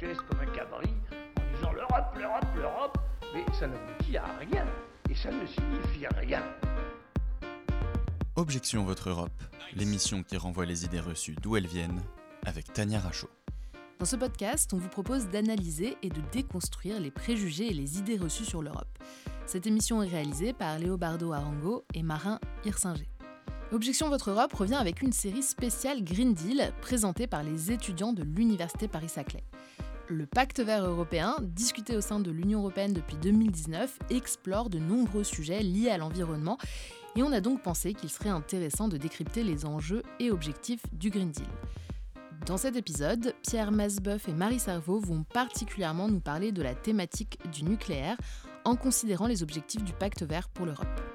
chaise comme un cabri en disant l'Europe, l'Europe, l'Europe, mais ça n'aboutit à rien et ça ne signifie rien. Objection Votre Europe, l'émission qui renvoie les idées reçues d'où elles viennent, avec Tania Rachaud. Dans ce podcast, on vous propose d'analyser et de déconstruire les préjugés et les idées reçues sur l'Europe. Cette émission est réalisée par Léobardo Arango et Marin Hirsinger. Objection Votre Europe revient avec une série spéciale Green Deal présentée par les étudiants de l'Université Paris-Saclay. Le pacte vert européen, discuté au sein de l'Union européenne depuis 2019, explore de nombreux sujets liés à l'environnement et on a donc pensé qu'il serait intéressant de décrypter les enjeux et objectifs du Green Deal. Dans cet épisode, Pierre Masbeuf et Marie Servaux vont particulièrement nous parler de la thématique du nucléaire en considérant les objectifs du pacte vert pour l'Europe.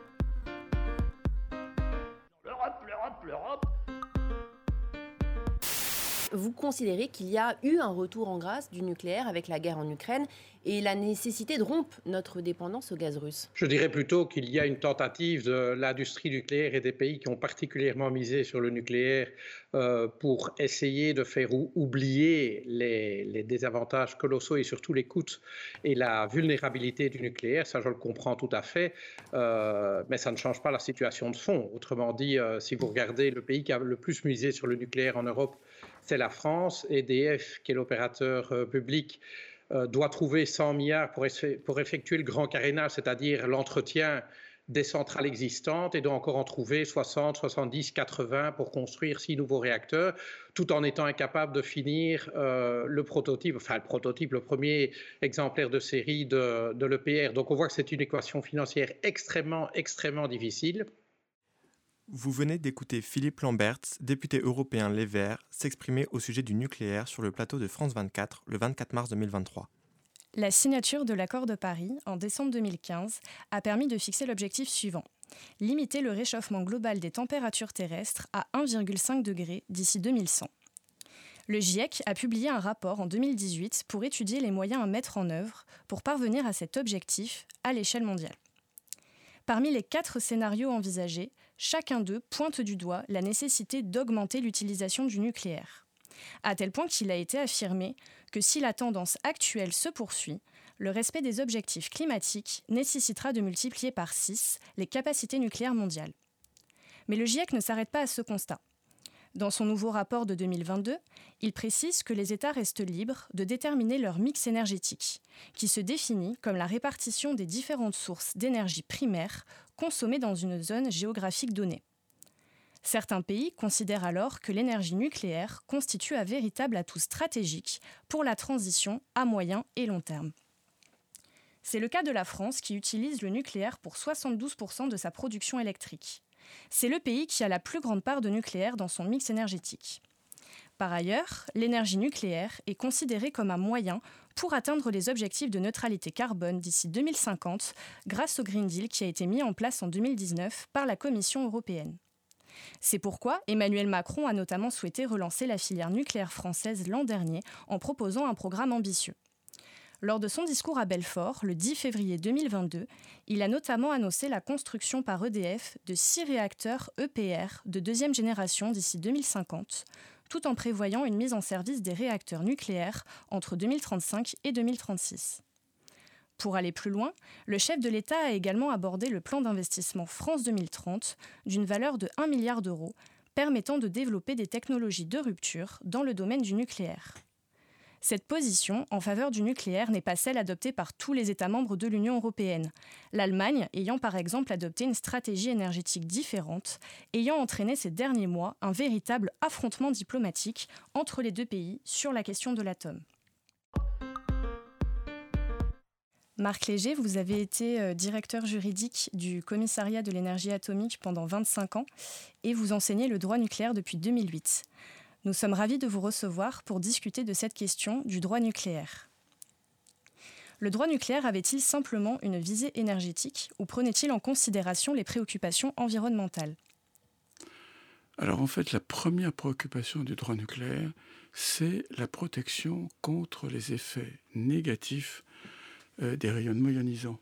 Vous considérez qu'il y a eu un retour en grâce du nucléaire avec la guerre en Ukraine et la nécessité de rompre notre dépendance au gaz russe? Je dirais plutôt qu'il y a une tentative de l'industrie nucléaire et des pays qui ont particulièrement misé sur le nucléaire euh, pour essayer de faire oublier les, désavantages colossaux et surtout les coûts et la vulnérabilité du nucléaire. Ça, je le comprends tout à fait, euh, mais ça ne change pas la situation de fond. Autrement dit, euh, si vous regardez le pays qui a le plus misé sur le nucléaire en Europe, c'est la France. EDF, qui est l'opérateur public, euh, doit trouver 100 milliards pour, pour effectuer le grand carénage, c'est-à-dire l'entretien des centrales existantes et doit encore en trouver 60, 70, 80 pour construire six nouveaux réacteurs, tout en étant incapable de finir euh, le prototype, enfin le prototype, le premier exemplaire de série de, de l'EPR. Donc on voit que c'est une équation financière extrêmement, extrêmement difficile. Vous venez d'écouter Philippe Lamberts, député européen Les Verts, s'exprimer au sujet du nucléaire sur le plateau de France 24 le 24 mars 2023. La signature de l'accord de Paris en décembre 2015 a permis de fixer l'objectif suivant limiter le réchauffement global des températures terrestres à 1,5 degré d'ici 2100. Le GIEC a publié un rapport en 2018 pour étudier les moyens à mettre en œuvre pour parvenir à cet objectif à l'échelle mondiale. Parmi les quatre scénarios envisagés, chacun d'eux pointe du doigt la nécessité d'augmenter l'utilisation du nucléaire. À tel point qu'il a été affirmé que si la tendance actuelle se poursuit, le respect des objectifs climatiques nécessitera de multiplier par 6 les capacités nucléaires mondiales. Mais le GIEC ne s'arrête pas à ce constat. Dans son nouveau rapport de 2022, il précise que les États restent libres de déterminer leur mix énergétique, qui se définit comme la répartition des différentes sources d'énergie primaire consommées dans une zone géographique donnée. Certains pays considèrent alors que l'énergie nucléaire constitue un véritable atout stratégique pour la transition à moyen et long terme. C'est le cas de la France qui utilise le nucléaire pour 72% de sa production électrique. C'est le pays qui a la plus grande part de nucléaire dans son mix énergétique. Par ailleurs, l'énergie nucléaire est considérée comme un moyen pour atteindre les objectifs de neutralité carbone d'ici 2050 grâce au Green Deal qui a été mis en place en 2019 par la Commission européenne. C'est pourquoi Emmanuel Macron a notamment souhaité relancer la filière nucléaire française l'an dernier en proposant un programme ambitieux. Lors de son discours à Belfort, le 10 février 2022, il a notamment annoncé la construction par EDF de six réacteurs EPR de deuxième génération d'ici 2050, tout en prévoyant une mise en service des réacteurs nucléaires entre 2035 et 2036. Pour aller plus loin, le chef de l'État a également abordé le plan d'investissement France 2030 d'une valeur de 1 milliard d'euros, permettant de développer des technologies de rupture dans le domaine du nucléaire. Cette position en faveur du nucléaire n'est pas celle adoptée par tous les États membres de l'Union européenne, l'Allemagne ayant par exemple adopté une stratégie énergétique différente, ayant entraîné ces derniers mois un véritable affrontement diplomatique entre les deux pays sur la question de l'atome. Marc Léger, vous avez été euh, directeur juridique du commissariat de l'énergie atomique pendant 25 ans et vous enseignez le droit nucléaire depuis 2008. Nous sommes ravis de vous recevoir pour discuter de cette question du droit nucléaire. Le droit nucléaire avait-il simplement une visée énergétique ou prenait-il en considération les préoccupations environnementales? Alors en fait, la première préoccupation du droit nucléaire, c'est la protection contre les effets négatifs euh, des rayonnements ionisants.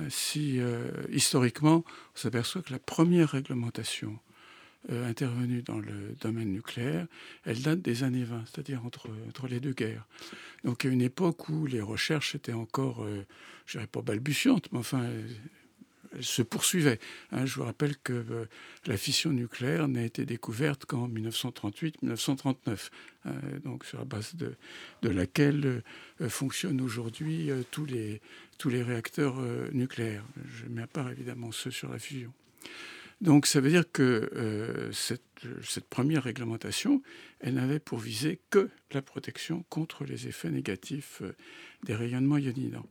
Euh, si euh, historiquement, on s'aperçoit que la première réglementation euh, intervenue dans le domaine nucléaire, elle date des années 20, c'est-à-dire entre, les deux guerres. Donc, à une époque où les recherches étaient encore, je dirais pas balbutiantes, mais enfin, se poursuivait. Hein, je vous rappelle que euh, la fission nucléaire n'a été découverte qu'en 1938-1939, hein, donc sur la base de, laquelle euh, fonctionnent aujourd'hui euh, tous les réacteurs nucléaires. Je mets à part évidemment ceux sur la fusion. Donc ça veut dire que cette, cette, première réglementation, elle n'avait pour visée que la protection contre les effets négatifs des rayonnements ionisants.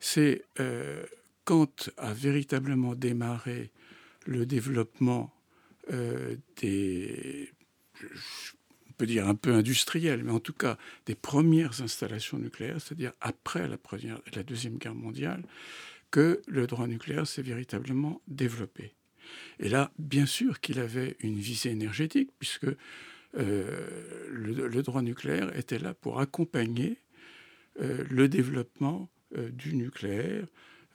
C'est quand a véritablement démarré le développement euh, des, on peut dire un peu industriel, mais en tout cas des premières installations nucléaires, c'est-à-dire après la Deuxième Guerre mondiale, que le droit nucléaire s'est véritablement développé. Et là, bien sûr qu'il avait une visée énergétique, puisque euh, le, droit nucléaire était là pour accompagner euh, le développement du nucléaire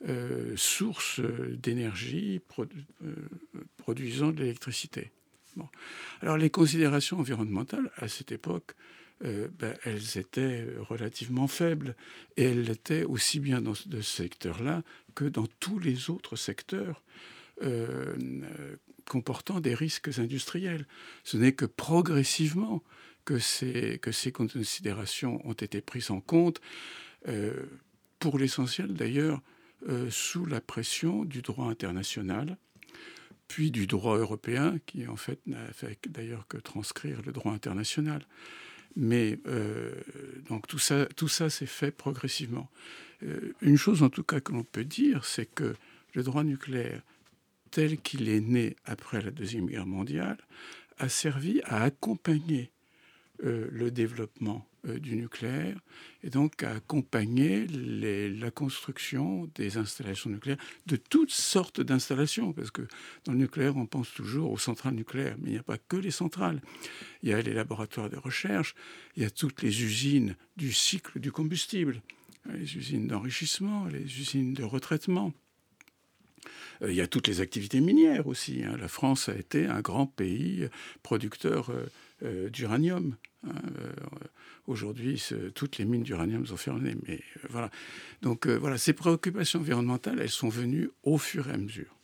euh, source d'énergie euh, produisant de l'électricité. Alors les considérations environnementales à cette époque, euh, ben, elles étaient relativement faibles et elles l'étaient aussi bien dans ce secteur-là que dans tous les autres secteurs comportant des risques industriels. Ce n'est que progressivement que ces, considérations ont été prises en compte, pour l'essentiel d'ailleurs euh, sous la pression du droit international, puis du droit européen, qui en fait n'a fait d'ailleurs que transcrire le droit international. Mais euh, donc tout ça, tout ça s'est fait progressivement. Euh, une chose en tout cas que l'on peut dire, c'est que le droit nucléaire, tel qu'il est né après la Deuxième Guerre mondiale, a servi à accompagner le développement euh, du nucléaire et donc à accompagner la construction des installations nucléaires, de toutes sortes d'installations, parce que dans le nucléaire, on pense toujours aux centrales nucléaires, mais il n'y a pas que les centrales. Il y a les laboratoires de recherche, il y a toutes les usines du cycle du combustible, les usines d'enrichissement, les usines de retraitement. Euh, il y a toutes les activités minières aussi. Hein. La France a été un grand pays producteur euh, d'uranium. Hein, Aujourd'hui, toutes les mines d'uranium sont fermées. Mais euh, voilà. Donc euh, voilà, ces préoccupations environnementales, elles sont venues au fur et à mesure.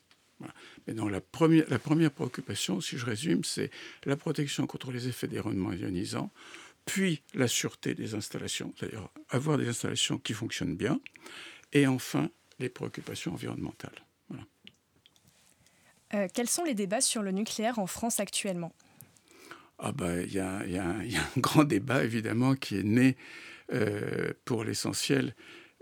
Mais dans la première, la première préoccupation, si je résume, c'est la protection contre les effets des rayonnements ionisants, puis la sûreté des installations, c'est-à-dire avoir des installations qui fonctionnent bien, et enfin les préoccupations environnementales. Euh, quels sont les débats sur le nucléaire en France actuellement? Ah ben, il y, a, un grand débat, évidemment, qui est né euh, pour l'essentiel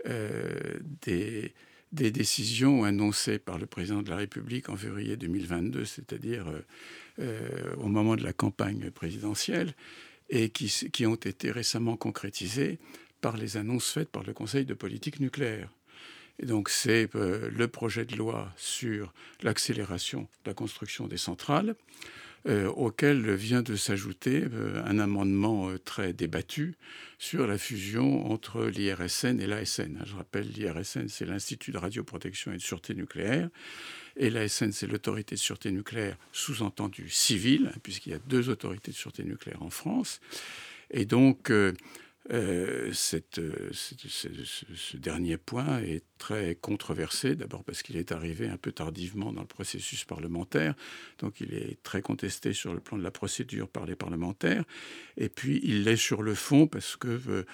euh, des, décisions annoncées par le président de la République en février 2022, c'est-à-dire au moment de la campagne présidentielle, et qui, ont été récemment concrétisées par les annonces faites par le Conseil de politique nucléaire. Donc c'est le projet de loi sur l'accélération de la construction des centrales, euh, auquel vient de s'ajouter euh, un amendement euh, très débattu sur la fusion entre l'IRSN et l'ASN. Je rappelle, l'IRSN, c'est l'Institut de radioprotection et de sûreté nucléaire, et l'ASN, c'est l'autorité de sûreté nucléaire, sous-entendu civile, puisqu'il y a deux autorités de sûreté nucléaire en France. Et donc, euh, cette, euh, ce, dernier point est très controversé, d'abord parce qu'il est arrivé un peu tardivement dans le processus parlementaire, donc il est très contesté sur le plan de la procédure par les parlementaires, et puis il l'est sur le fond parce que... Euh,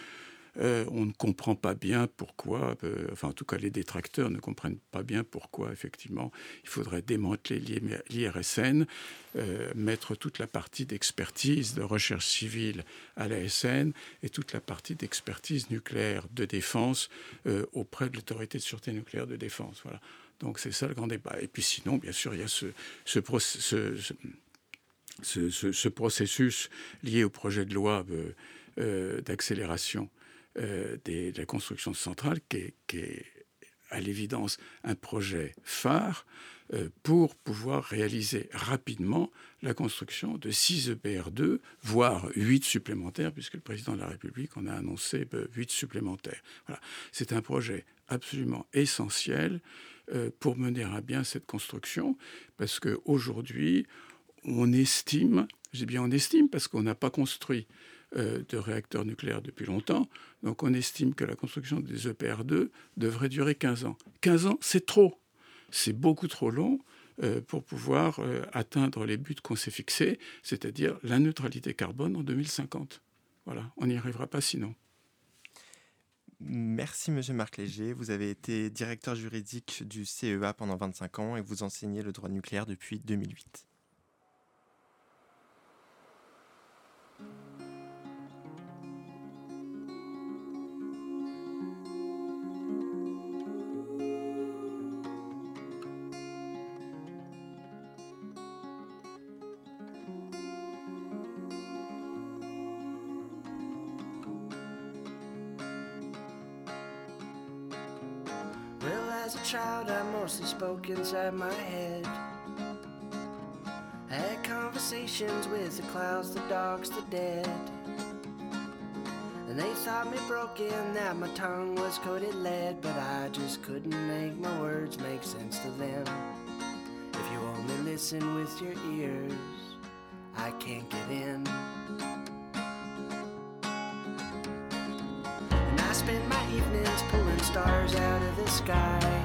euh, on ne comprend pas bien pourquoi, euh, enfin en tout cas les détracteurs ne comprennent pas bien pourquoi effectivement il faudrait démanteler l'IRSN, euh, mettre toute la partie d'expertise de recherche civile à l'ASN et toute la partie d'expertise nucléaire de défense auprès de l'autorité de sûreté nucléaire de défense. Voilà. Donc c'est ça le grand débat. Et puis sinon, bien sûr, il y a ce, ce, processus lié au projet de loi d'accélération euh, de la construction de centrales, qui est, à l'évidence un projet phare euh, pour pouvoir réaliser rapidement la construction de 6 EPR2, voire 8 supplémentaires, puisque le président de la République en a annoncé 8 euh, supplémentaires. Voilà. C'est un projet absolument essentiel pour mener à bien cette construction, parce qu'aujourd'hui, on estime, j'ai bien on estime parce qu'on n'a pas construit euh, de réacteurs nucléaires depuis longtemps, donc on estime que la construction des EPR2 devrait durer 15 ans. 15 ans, c'est trop. C'est beaucoup trop long euh, pour pouvoir euh, atteindre les buts qu'on s'est fixés, c'est-à-dire la neutralité carbone en 2050. Voilà, on n'y arrivera pas sinon. Merci Monsieur Marc Léger. Vous avez été directeur juridique du CEA pendant 25 ans et vous enseignez le droit nucléaire depuis 2008. Mostly spoke inside my head. I had conversations with the clouds, the dogs, the dead. And they thought me broken, that my tongue was coated lead, but I just couldn't make my words make sense to them. If you only listen with your ears, I can't get in. And I spend my evenings pulling stars out of the sky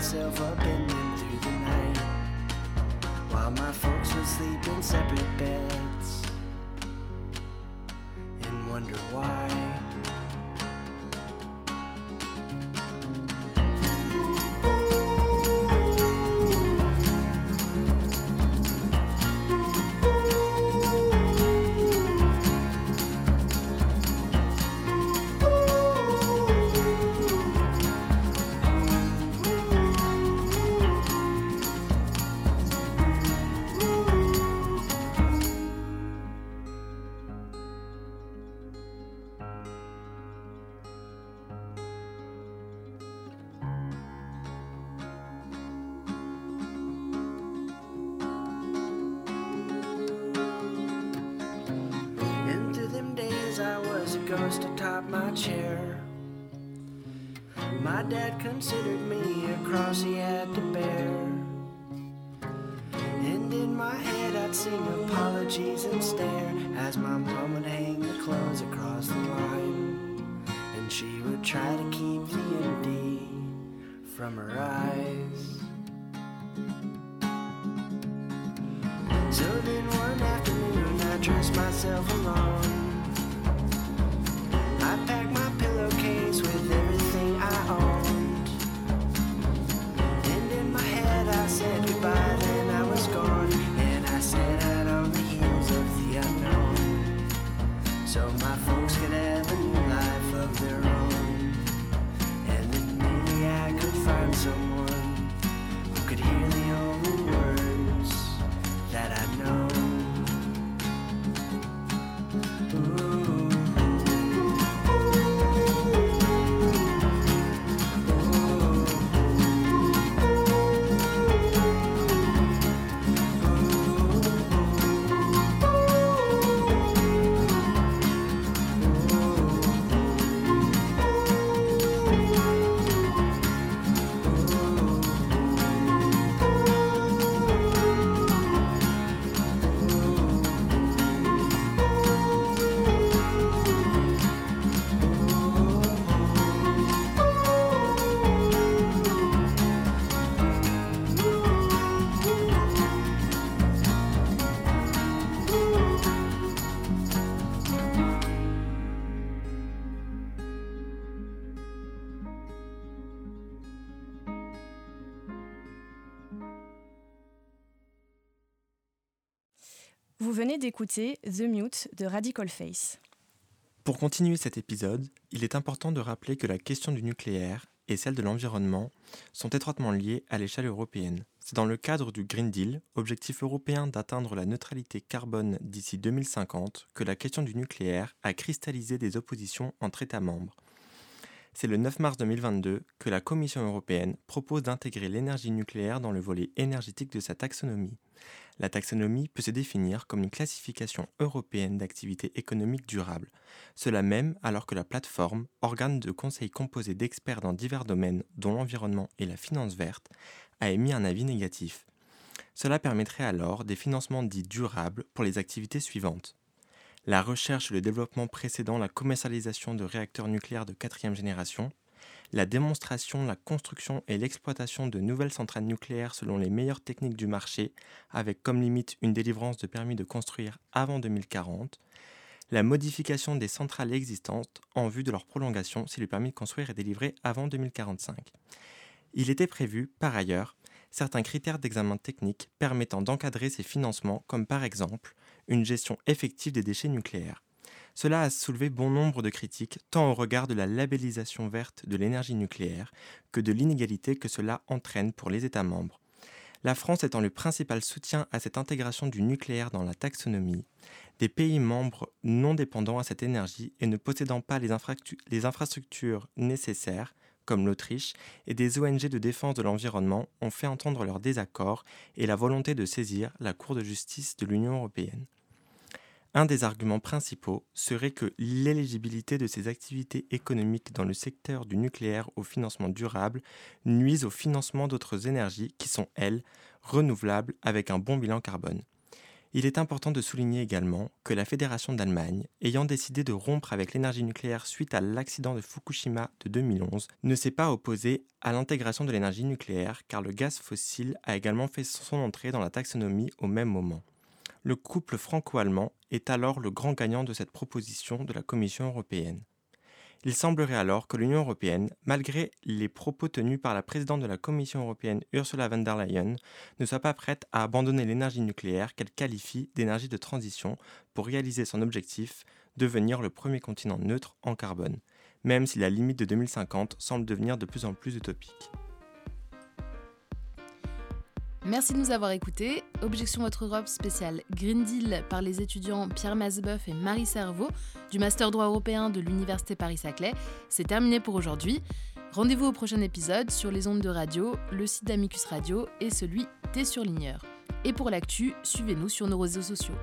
myself up in them through the night. While my folks would sleep in separate beds had to bear. And in my head I'd sing apologies and stare as my mom would hang the clothes across the line. And she would try to keep the empty from her eyes. So then one afternoon I dressed myself Vous venez d'écouter The Mute de Radical Face. Pour continuer cet épisode, il est important de rappeler que la question du nucléaire et celle de l'environnement sont étroitement liées à l'échelle européenne. C'est dans le cadre du Green Deal, objectif européen d'atteindre la neutralité carbone d'ici 2050, que la question du nucléaire a cristallisé des oppositions entre États membres. C'est le 9 mars 2022 que la Commission européenne propose d'intégrer l'énergie nucléaire dans le volet énergétique de sa taxonomie. La taxonomie peut se définir comme une classification européenne d'activités économiques durables. Cela même alors que la plateforme, organe de conseil composé d'experts dans divers domaines dont l'environnement et la finance verte, a émis un avis négatif. Cela permettrait alors des financements dits durables pour les activités suivantes. La recherche et le développement précédant la commercialisation de réacteurs nucléaires de quatrième génération, la démonstration, la construction et l'exploitation de nouvelles centrales nucléaires selon les meilleures techniques du marché, avec comme limite une délivrance de permis de construire avant 2040, la modification des centrales existantes en vue de leur prolongation si le permis de construire est délivré avant 2045. Il était prévu, par ailleurs, certains critères d'examen technique permettant d'encadrer ces financements, comme par exemple une gestion effective des déchets nucléaires. Cela a soulevé bon nombre de critiques, tant au regard de la labellisation verte de l'énergie nucléaire que de l'inégalité que cela entraîne pour les États membres. La France étant le principal soutien à cette intégration du nucléaire dans la taxonomie, des pays membres non dépendants à cette énergie et ne possédant pas les, infrastructures nécessaires, comme l'Autriche, et des ONG de défense de l'environnement ont fait entendre leur désaccord et la volonté de saisir la Cour de justice de l'Union européenne. Un des arguments principaux serait que l'éligibilité de ces activités économiques dans le secteur du nucléaire au financement durable nuise au financement d'autres énergies qui sont, elles, renouvelables avec un bon bilan carbone. Il est important de souligner également que la Fédération d'Allemagne, ayant décidé de rompre avec l'énergie nucléaire suite à l'accident de Fukushima de 2011, ne s'est pas opposée à l'intégration de l'énergie nucléaire car le gaz fossile a également fait son entrée dans la taxonomie au même moment. Le couple franco-allemand est alors le grand gagnant de cette proposition de la Commission européenne. Il semblerait alors que l'Union européenne, malgré les propos tenus par la présidente de la Commission européenne Ursula von der Leyen, ne soit pas prête à abandonner l'énergie nucléaire qu'elle qualifie d'énergie de transition pour réaliser son objectif, devenir le premier continent neutre en carbone, même si la limite de 2050 semble devenir de plus en plus utopique. Merci de nous avoir écoutés. Objection Votre Europe spéciale Green Deal par les étudiants Pierre Masbeuf et Marie Cerveau du Master droit européen de l'Université Paris-Saclay. C'est terminé pour aujourd'hui. Rendez-vous au prochain épisode sur les ondes de radio, le site d'Amicus Radio et celui des surligneurs. Et pour l'actu, suivez-nous sur nos réseaux sociaux.